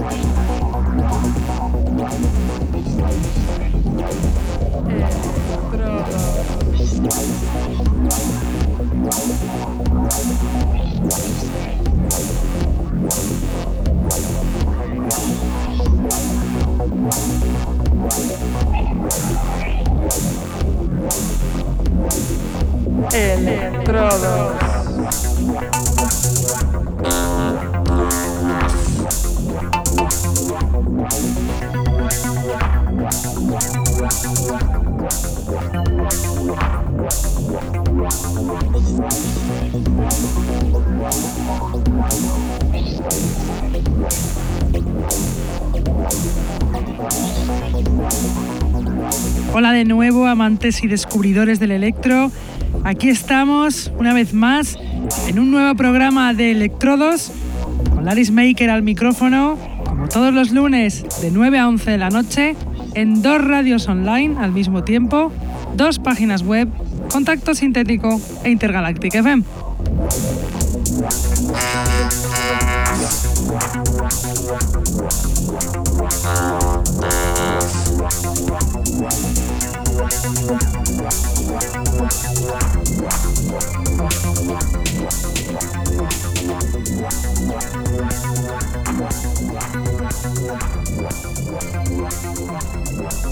Estrada. Electrodos. Y descubridores del electro. Aquí estamos una vez más en un nuevo programa de Electrodos con Laris Maker al micrófono, como todos los lunes de 9 a 11 de la noche, en dos radios online al mismo tiempo, dos páginas web, Contacto Sintético e Intergalactic FM.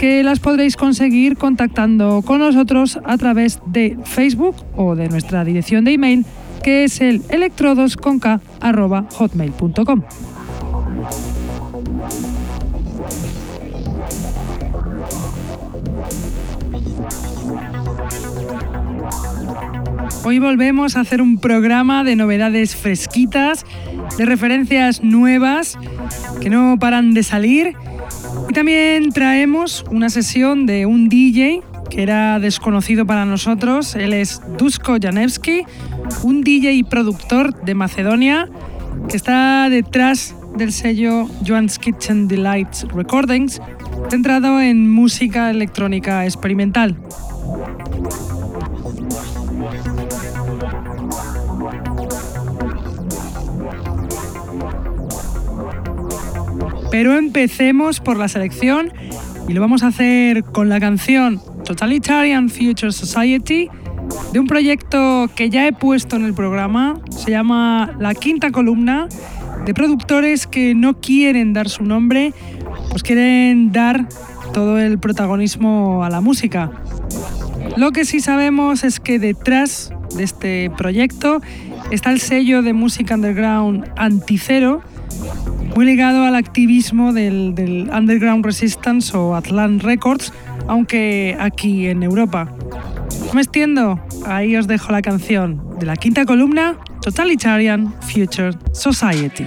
que las podréis conseguir contactando con nosotros a través de Facebook o de nuestra dirección de email que es el electrodosconk.hotmail.com. Hoy volvemos a hacer un programa de novedades fresquitas, de referencias nuevas que no paran de salir también traemos una sesión de un DJ que era desconocido para nosotros. Él es Dusko Janevski, un DJ y productor de Macedonia que está detrás del sello Joan's Kitchen Delights Recordings, centrado en música electrónica experimental. Pero empecemos por la selección y lo vamos a hacer con la canción Totalitarian Future Society de un proyecto que ya he puesto en el programa. Se llama La Quinta Columna, de productores que no quieren dar su nombre, pues quieren dar todo el protagonismo a la música. Lo que sí sabemos es que detrás de este proyecto está el sello de música underground Anticero, muy ligado al activismo del, Underground Resistance o Atlant Records, aunque aquí en Europa. Me extiendo, ahí os dejo la canción de la quinta columna, Totalitarian Future Society.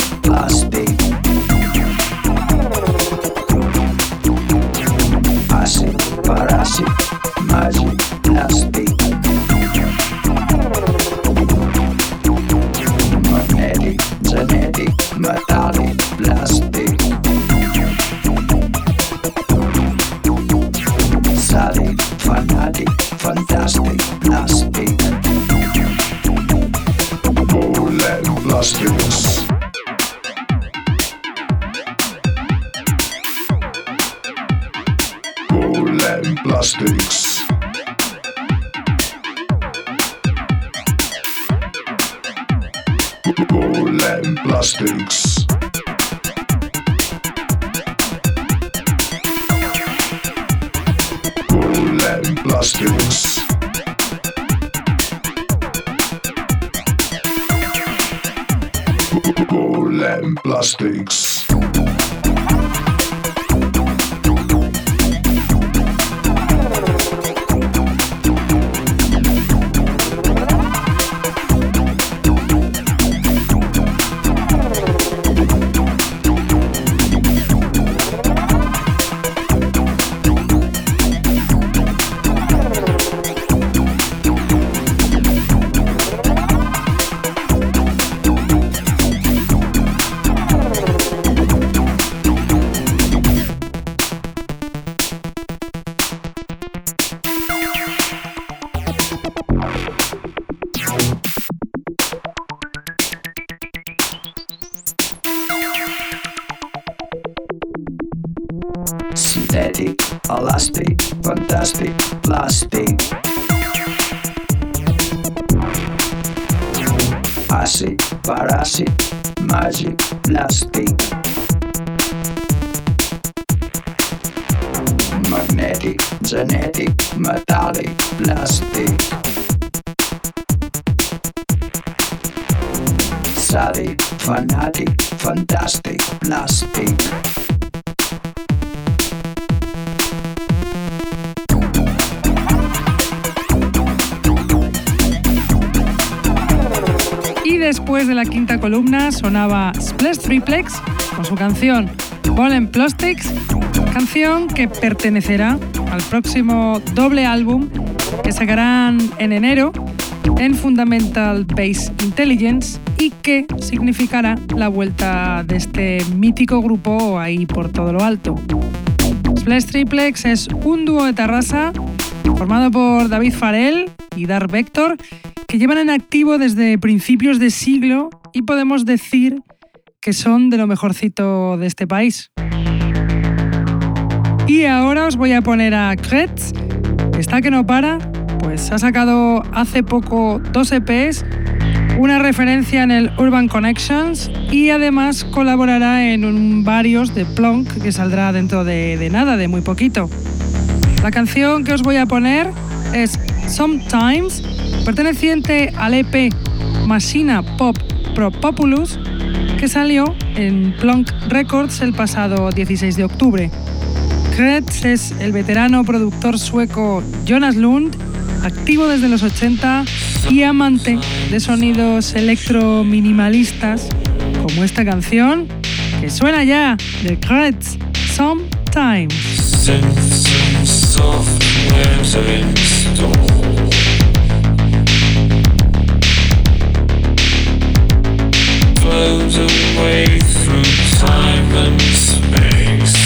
I speak. Sonaba Splash Triplex con su canción Ball Plastics, canción que pertenecerá al próximo doble álbum que sacarán en enero en Fundamental Base Intelligence y que significará la vuelta de este mítico grupo ahí por todo lo alto. Splash Triplex es un dúo de Tarrasa formado por David Farel y Dark Vector que llevan en activo desde principios de siglo y podemos decir que son de lo mejorcito de este país. Y ahora os voy a poner a Kretz, que está que no para, pues ha sacado hace poco dos EPs, una referencia en el Urban Connections y además colaborará en un varios de Plonk que saldrá dentro de, de nada, de muy poquito. La canción que os voy a poner es Sometimes, perteneciente al EP Machina Pop Pro Populus, que salió en Plonk Records el pasado 16 de octubre. Kretz es el veterano productor sueco Jonas Lund, activo desde los 80 y amante de sonidos electro-minimalistas como esta canción que suena ya de Kretz, Sometimes. Away through time and space.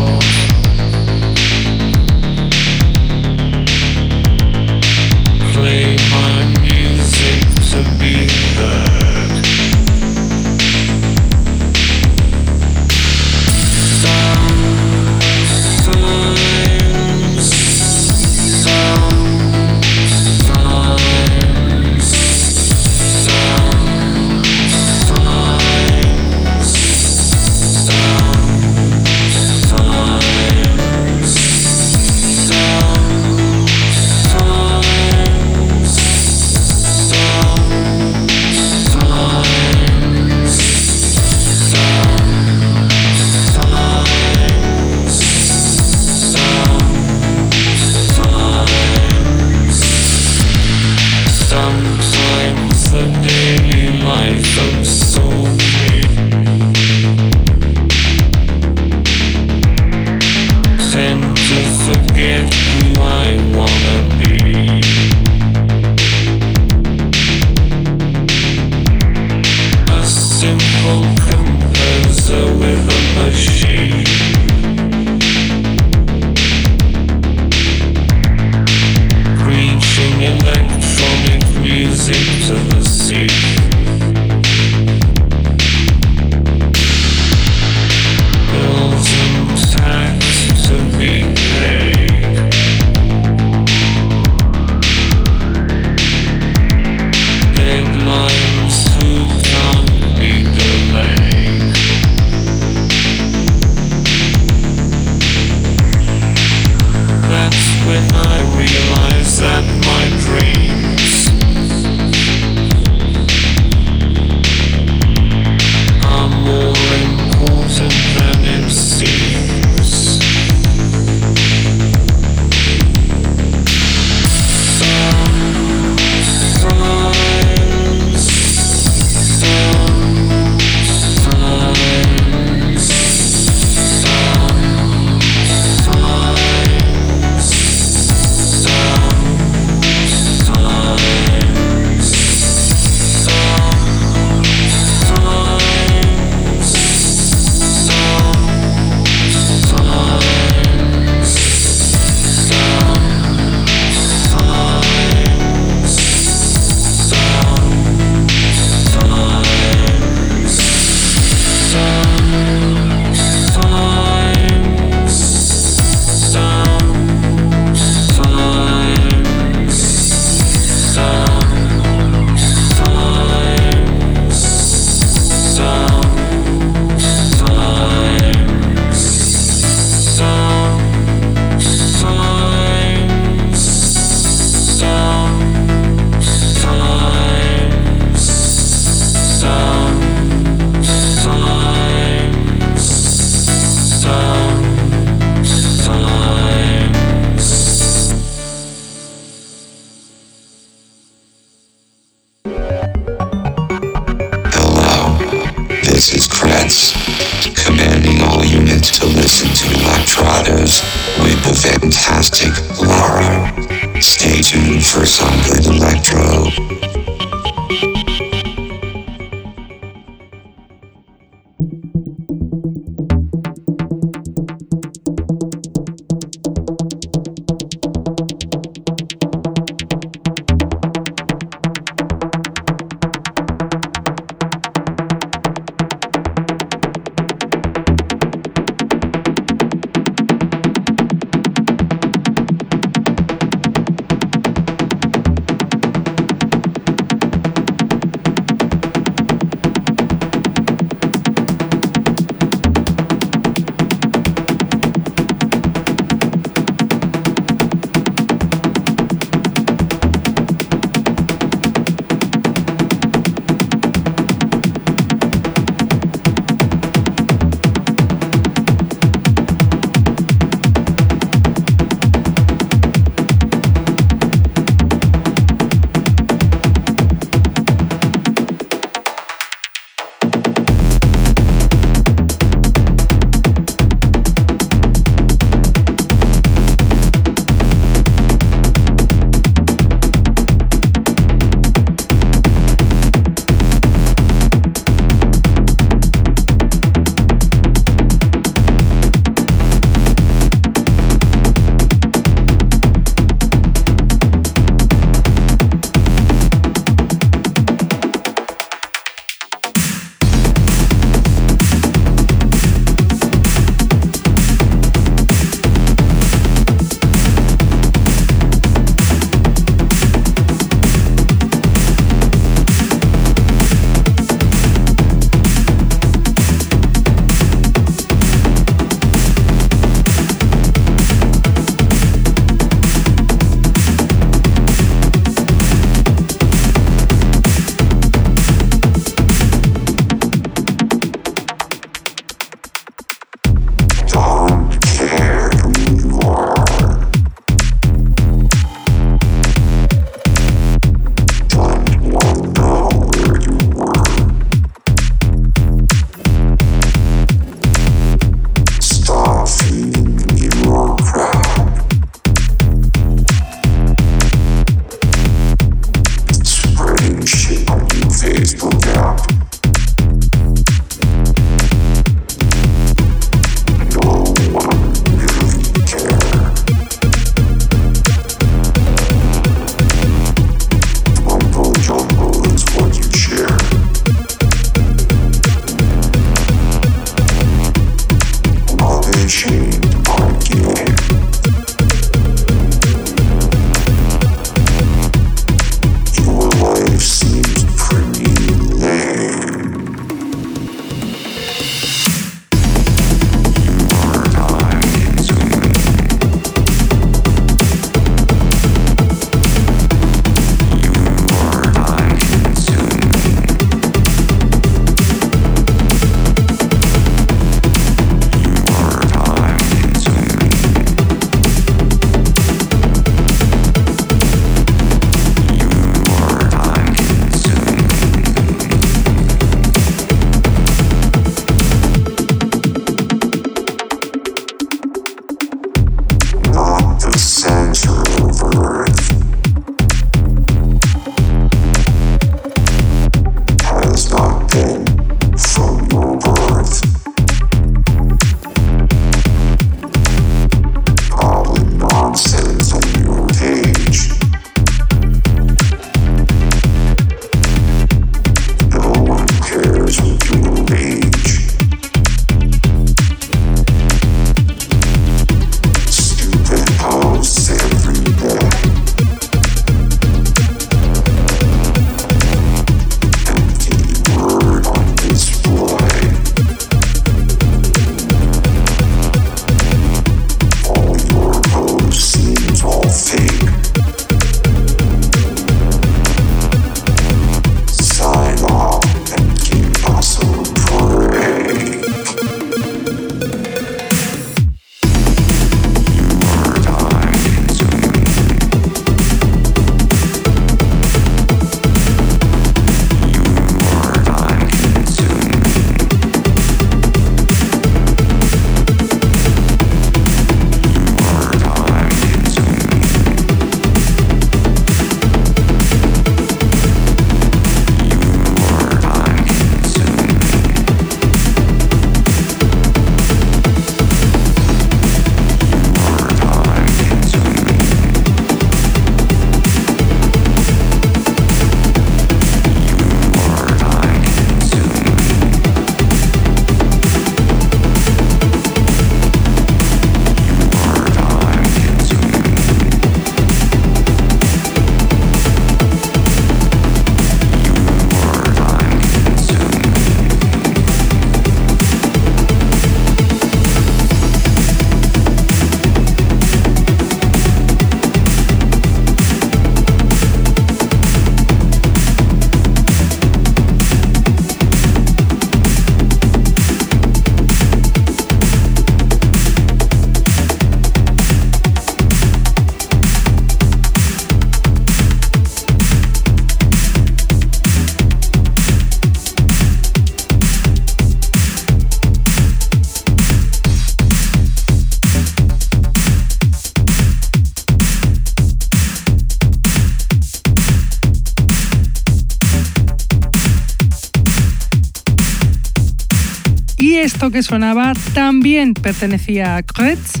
Que sonaba también pertenecía a Kretz,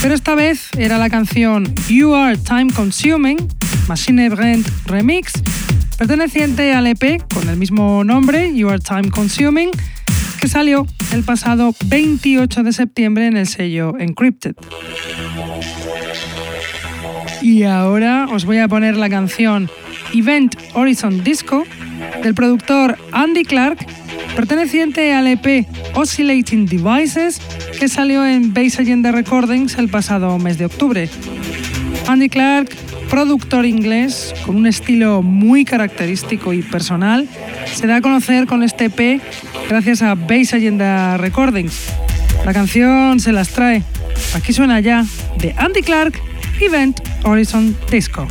pero esta vez era la canción You Are Time Consuming, Machine Brand Remix, perteneciente al EP con el mismo nombre, You Are Time Consuming, que salió el pasado 28 de septiembre en el sello Encrypted. Y ahora os voy a poner la canción Event Horizon Disco del productor Andy Clark, perteneciente al EP Oscillating Devices, que salió en Base Agenda Recordings el pasado mes de octubre. Andy Clark, productor inglés con un estilo muy característico y personal, se da a conocer con este EP gracias a Base Agenda Recordings. La canción se las trae. Aquí suena ya de Andy Clark, Event Horizon Disco.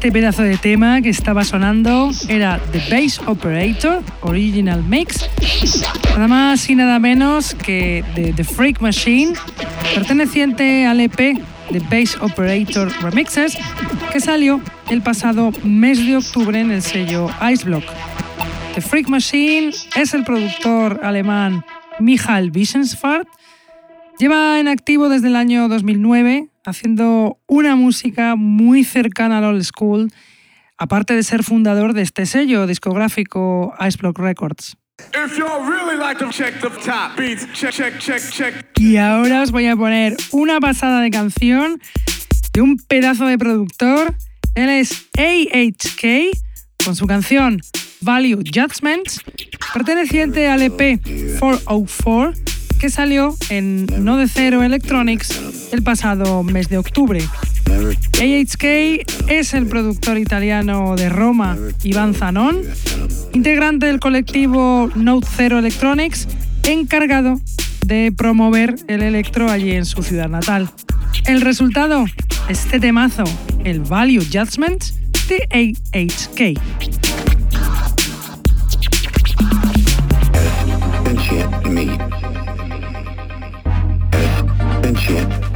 Este pedazo de tema que estaba sonando era The Bass Operator Original Mix, nada más y nada menos que The Freak Machine, perteneciente al EP The Bass Operator Remixes, que salió el pasado mes de octubre en el sello Iceblock. The Freak Machine es el productor alemán Michael Wissensfart. Lleva en activo desde el año 2009 haciendo una música muy cercana al old school, aparte de ser fundador de este sello discográfico Iceblock Records. Y ahora os voy a poner una pasada de canción de un pedazo de productor. Él es AHK con su canción Value Judgments, perteneciente al EP 404 que salió en No de Cero Electronics el pasado mes de octubre. AHK es el productor italiano de Roma, Iván Zanon, integrante del colectivo Note Zero Electronics, encargado de promover el electro allí en su ciudad natal. El resultado, este temazo, el Value Judgment de AHK. friendship.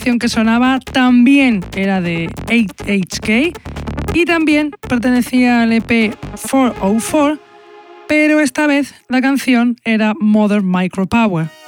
Canción que sonaba también era de 8HK y también pertenecía al EP 404, pero esta vez la canción era Mother Micropower.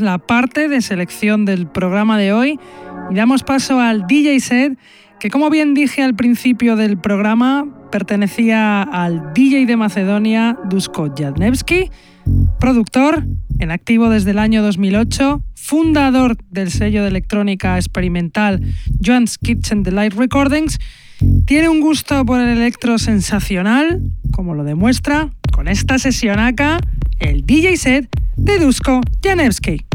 La parte de selección del programa de hoy y damos paso al DJ set que como bien dije al principio del programa pertenecía al DJ de Macedonia Dusko Jadnevski, productor en activo desde el año 2008, fundador del sello de electrónica experimental John's Kitchen Delight Recordings, tiene un gusto por el electro sensacional, como lo demuestra con esta sesión acá, el DJ set de Dusko Janewski.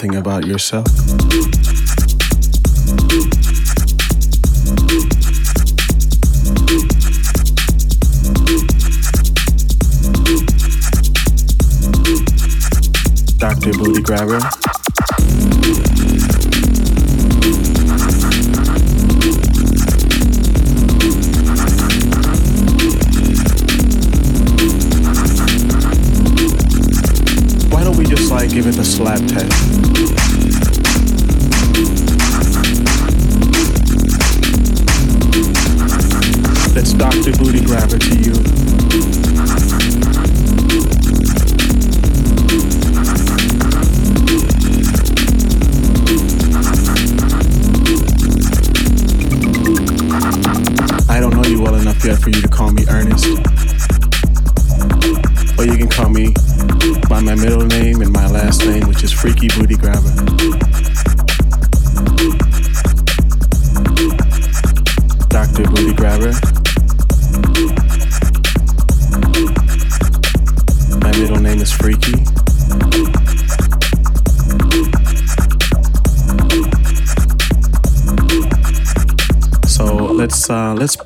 something about yourself?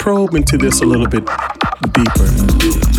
probe into this a little bit deeper.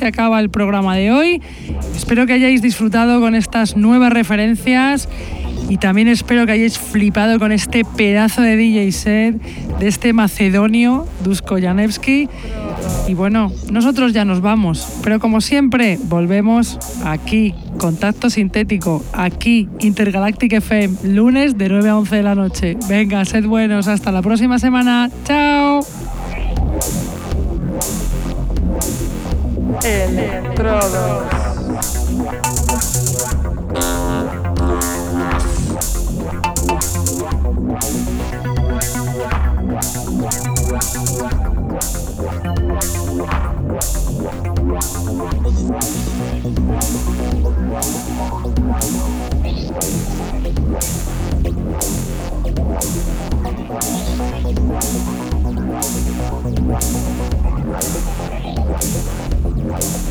Se acaba el programa de hoy. Espero que hayáis disfrutado con estas nuevas referencias y también espero que hayáis flipado con este pedazo de DJ set de este macedonio, Dusko Janevski. Y bueno, nosotros ya nos vamos, pero como siempre, volvemos aquí, Contacto Sintético, aquí, Intergalactic FM, lunes de 9 a 11 de la noche. Venga, sed buenos, hasta la próxima semana. ¡Chao! electrodos. Thank Wow.